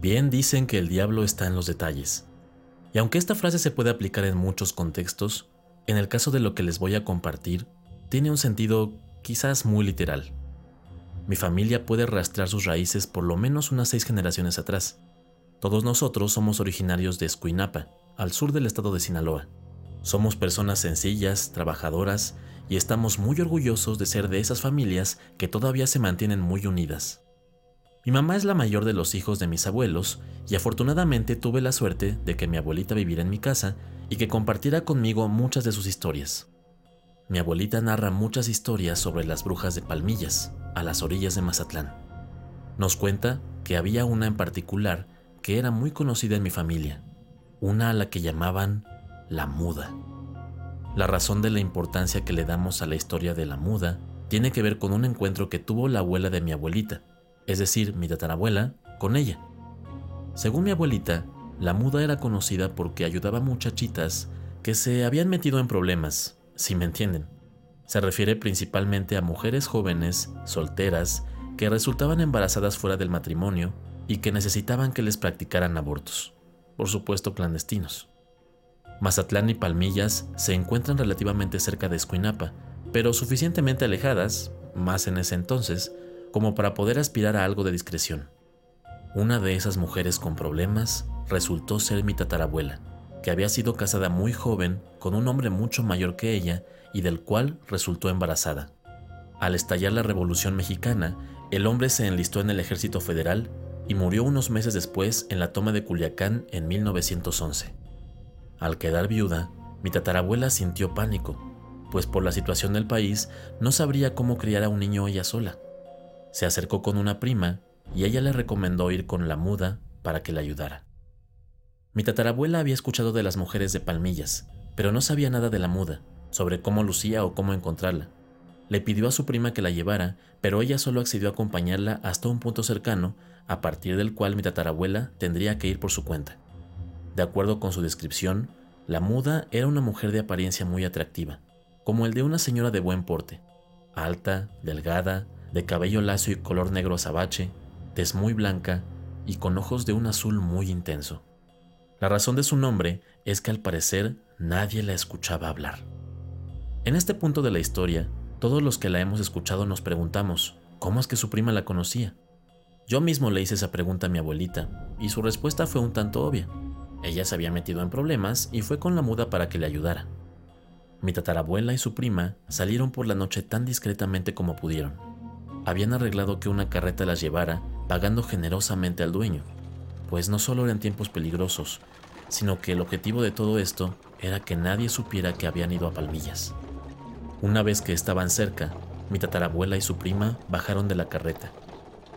Bien dicen que el diablo está en los detalles. Y aunque esta frase se puede aplicar en muchos contextos, en el caso de lo que les voy a compartir, tiene un sentido quizás muy literal. Mi familia puede rastrear sus raíces por lo menos unas seis generaciones atrás. Todos nosotros somos originarios de Escuinapa, al sur del estado de Sinaloa. Somos personas sencillas, trabajadoras, y estamos muy orgullosos de ser de esas familias que todavía se mantienen muy unidas. Mi mamá es la mayor de los hijos de mis abuelos y afortunadamente tuve la suerte de que mi abuelita viviera en mi casa y que compartiera conmigo muchas de sus historias. Mi abuelita narra muchas historias sobre las brujas de Palmillas, a las orillas de Mazatlán. Nos cuenta que había una en particular que era muy conocida en mi familia, una a la que llamaban la muda. La razón de la importancia que le damos a la historia de la muda tiene que ver con un encuentro que tuvo la abuela de mi abuelita, es decir, mi tatarabuela, con ella. Según mi abuelita, la muda era conocida porque ayudaba a muchachitas que se habían metido en problemas, si me entienden. Se refiere principalmente a mujeres jóvenes, solteras, que resultaban embarazadas fuera del matrimonio y que necesitaban que les practicaran abortos, por supuesto clandestinos. Mazatlán y Palmillas se encuentran relativamente cerca de Escuinapa, pero suficientemente alejadas, más en ese entonces, como para poder aspirar a algo de discreción. Una de esas mujeres con problemas resultó ser mi tatarabuela, que había sido casada muy joven con un hombre mucho mayor que ella y del cual resultó embarazada. Al estallar la Revolución Mexicana, el hombre se enlistó en el ejército federal y murió unos meses después en la toma de Culiacán en 1911. Al quedar viuda, mi tatarabuela sintió pánico, pues por la situación del país no sabría cómo criar a un niño ella sola. Se acercó con una prima y ella le recomendó ir con la muda para que la ayudara. Mi tatarabuela había escuchado de las mujeres de Palmillas, pero no sabía nada de la muda, sobre cómo lucía o cómo encontrarla. Le pidió a su prima que la llevara, pero ella solo accedió a acompañarla hasta un punto cercano, a partir del cual mi tatarabuela tendría que ir por su cuenta. De acuerdo con su descripción, la muda era una mujer de apariencia muy atractiva, como el de una señora de buen porte, alta, delgada, de cabello lacio y color negro azabache, tez muy blanca y con ojos de un azul muy intenso. La razón de su nombre es que al parecer nadie la escuchaba hablar. En este punto de la historia, todos los que la hemos escuchado nos preguntamos, ¿cómo es que su prima la conocía? Yo mismo le hice esa pregunta a mi abuelita, y su respuesta fue un tanto obvia. Ella se había metido en problemas y fue con la muda para que le ayudara. Mi tatarabuela y su prima salieron por la noche tan discretamente como pudieron. Habían arreglado que una carreta las llevara, pagando generosamente al dueño, pues no solo eran tiempos peligrosos, sino que el objetivo de todo esto era que nadie supiera que habían ido a Palmillas. Una vez que estaban cerca, mi tatarabuela y su prima bajaron de la carreta.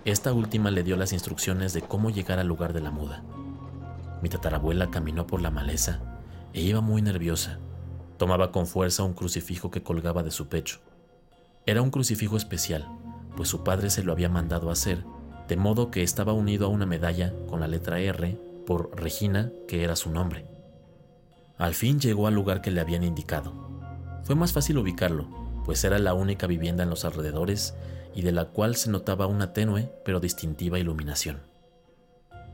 Esta última le dio las instrucciones de cómo llegar al lugar de la muda. Mi tatarabuela caminó por la maleza e iba muy nerviosa. Tomaba con fuerza un crucifijo que colgaba de su pecho. Era un crucifijo especial, pues su padre se lo había mandado hacer, de modo que estaba unido a una medalla con la letra R por Regina, que era su nombre. Al fin llegó al lugar que le habían indicado. Fue más fácil ubicarlo, pues era la única vivienda en los alrededores y de la cual se notaba una tenue pero distintiva iluminación.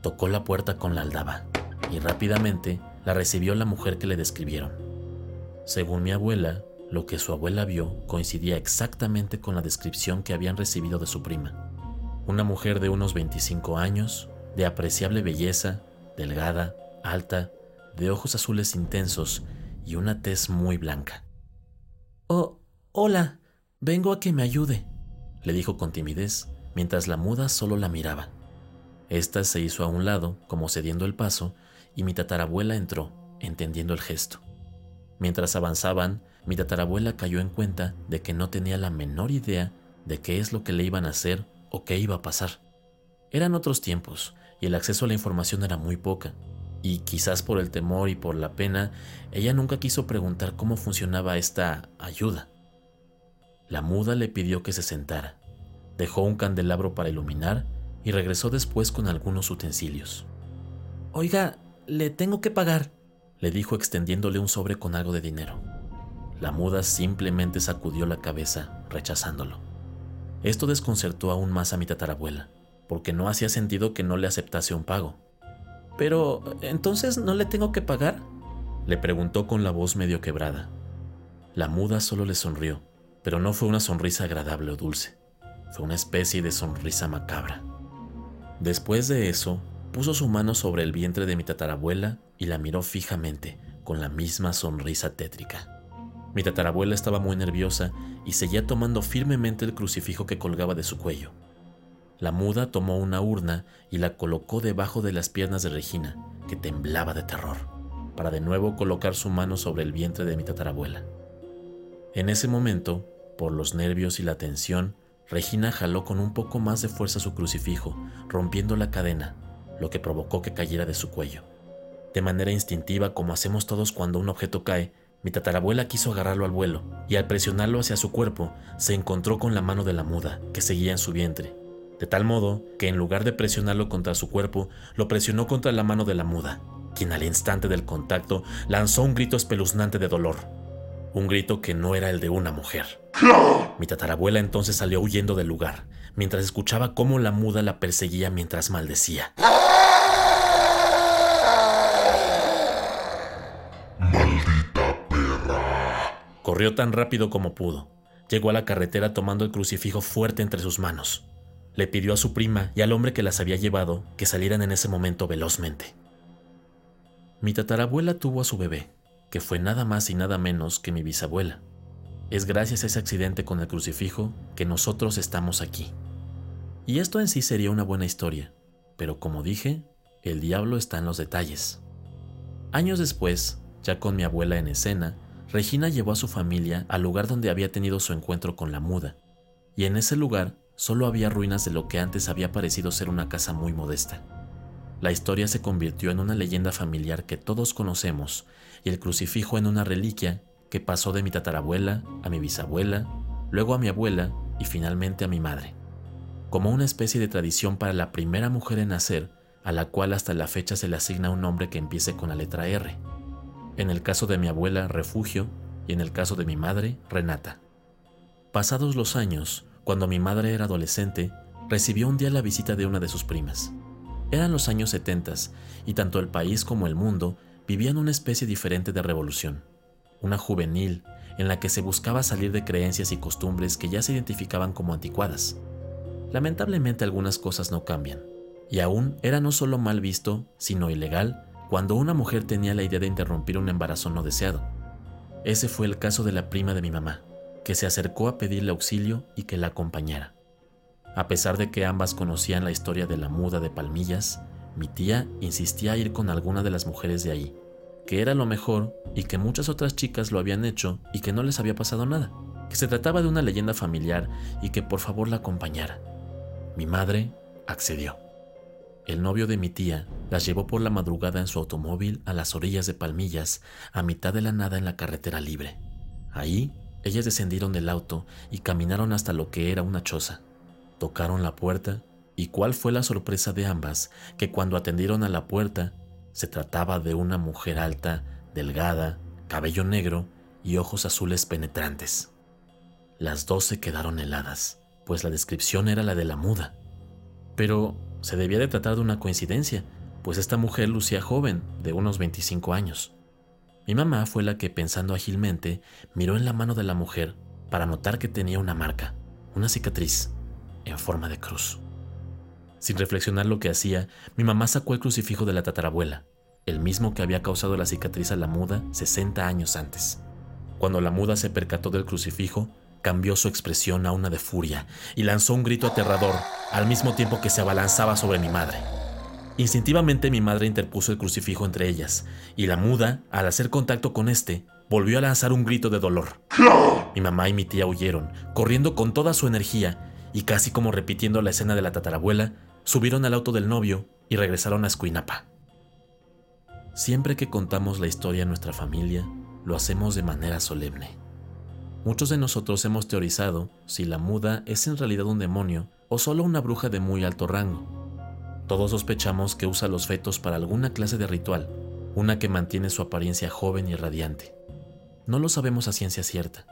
Tocó la puerta con la aldaba y rápidamente la recibió la mujer que le describieron. Según mi abuela, lo que su abuela vio coincidía exactamente con la descripción que habían recibido de su prima. Una mujer de unos 25 años, de apreciable belleza, delgada, alta, de ojos azules intensos y una tez muy blanca. Oh, hola, vengo a que me ayude, le dijo con timidez, mientras la muda solo la miraba. Esta se hizo a un lado, como cediendo el paso, y mi tatarabuela entró, entendiendo el gesto. Mientras avanzaban, mi tatarabuela cayó en cuenta de que no tenía la menor idea de qué es lo que le iban a hacer o qué iba a pasar. Eran otros tiempos, y el acceso a la información era muy poca, y quizás por el temor y por la pena, ella nunca quiso preguntar cómo funcionaba esta ayuda. La muda le pidió que se sentara, dejó un candelabro para iluminar y regresó después con algunos utensilios. Oiga, le tengo que pagar, le dijo extendiéndole un sobre con algo de dinero. La muda simplemente sacudió la cabeza, rechazándolo. Esto desconcertó aún más a mi tatarabuela, porque no hacía sentido que no le aceptase un pago. Pero, ¿entonces no le tengo que pagar? Le preguntó con la voz medio quebrada. La muda solo le sonrió, pero no fue una sonrisa agradable o dulce, fue una especie de sonrisa macabra. Después de eso, puso su mano sobre el vientre de mi tatarabuela y la miró fijamente, con la misma sonrisa tétrica. Mi tatarabuela estaba muy nerviosa y seguía tomando firmemente el crucifijo que colgaba de su cuello. La muda tomó una urna y la colocó debajo de las piernas de Regina, que temblaba de terror para de nuevo colocar su mano sobre el vientre de mi tatarabuela. En ese momento, por los nervios y la tensión, Regina jaló con un poco más de fuerza su crucifijo, rompiendo la cadena, lo que provocó que cayera de su cuello. De manera instintiva, como hacemos todos cuando un objeto cae, mi tatarabuela quiso agarrarlo al vuelo, y al presionarlo hacia su cuerpo, se encontró con la mano de la muda, que seguía en su vientre, de tal modo que en lugar de presionarlo contra su cuerpo, lo presionó contra la mano de la muda, quien al instante del contacto lanzó un grito espeluznante de dolor. Un grito que no era el de una mujer. Mi tatarabuela entonces salió huyendo del lugar, mientras escuchaba cómo la muda la perseguía mientras maldecía. Corrió tan rápido como pudo. Llegó a la carretera tomando el crucifijo fuerte entre sus manos. Le pidió a su prima y al hombre que las había llevado que salieran en ese momento velozmente. Mi tatarabuela tuvo a su bebé, que fue nada más y nada menos que mi bisabuela. Es gracias a ese accidente con el crucifijo que nosotros estamos aquí. Y esto en sí sería una buena historia, pero como dije, el diablo está en los detalles. Años después, ya con mi abuela en escena, Regina llevó a su familia al lugar donde había tenido su encuentro con la muda, y en ese lugar solo había ruinas de lo que antes había parecido ser una casa muy modesta. La historia se convirtió en una leyenda familiar que todos conocemos y el crucifijo en una reliquia que pasó de mi tatarabuela a mi bisabuela, luego a mi abuela y finalmente a mi madre, como una especie de tradición para la primera mujer en nacer, a la cual hasta la fecha se le asigna un nombre que empiece con la letra R. En el caso de mi abuela, Refugio, y en el caso de mi madre, Renata. Pasados los años, cuando mi madre era adolescente, recibió un día la visita de una de sus primas. Eran los años 70 y tanto el país como el mundo vivían una especie diferente de revolución, una juvenil en la que se buscaba salir de creencias y costumbres que ya se identificaban como anticuadas. Lamentablemente algunas cosas no cambian, y aún era no solo mal visto, sino ilegal cuando una mujer tenía la idea de interrumpir un embarazo no deseado. Ese fue el caso de la prima de mi mamá, que se acercó a pedirle auxilio y que la acompañara. A pesar de que ambas conocían la historia de la muda de Palmillas, mi tía insistía a ir con alguna de las mujeres de ahí, que era lo mejor y que muchas otras chicas lo habían hecho y que no les había pasado nada, que se trataba de una leyenda familiar y que por favor la acompañara. Mi madre accedió. El novio de mi tía las llevó por la madrugada en su automóvil a las orillas de Palmillas, a mitad de la nada en la carretera libre. Ahí, ellas descendieron del auto y caminaron hasta lo que era una choza. Tocaron la puerta y cuál fue la sorpresa de ambas que cuando atendieron a la puerta se trataba de una mujer alta, delgada, cabello negro y ojos azules penetrantes. Las dos se quedaron heladas, pues la descripción era la de la muda. Pero se debía de tratar de una coincidencia, pues esta mujer lucía joven, de unos 25 años. Mi mamá fue la que, pensando ágilmente, miró en la mano de la mujer para notar que tenía una marca, una cicatriz en forma de cruz. Sin reflexionar lo que hacía, mi mamá sacó el crucifijo de la tatarabuela, el mismo que había causado la cicatriz a la muda 60 años antes. Cuando la muda se percató del crucifijo, cambió su expresión a una de furia y lanzó un grito aterrador al mismo tiempo que se abalanzaba sobre mi madre. Instintivamente mi madre interpuso el crucifijo entre ellas, y la muda, al hacer contacto con este, volvió a lanzar un grito de dolor. Mi mamá y mi tía huyeron, corriendo con toda su energía, y casi como repitiendo la escena de la tatarabuela, subieron al auto del novio y regresaron a Escuinapa. Siempre que contamos la historia a nuestra familia, lo hacemos de manera solemne. Muchos de nosotros hemos teorizado si la muda es en realidad un demonio o solo una bruja de muy alto rango. Todos sospechamos que usa los fetos para alguna clase de ritual, una que mantiene su apariencia joven y radiante. No lo sabemos a ciencia cierta,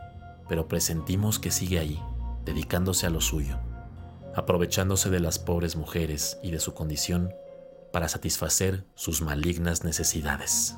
pero presentimos que sigue ahí dedicándose a lo suyo. aprovechándose de las pobres mujeres y de su condición para satisfacer sus malignas necesidades.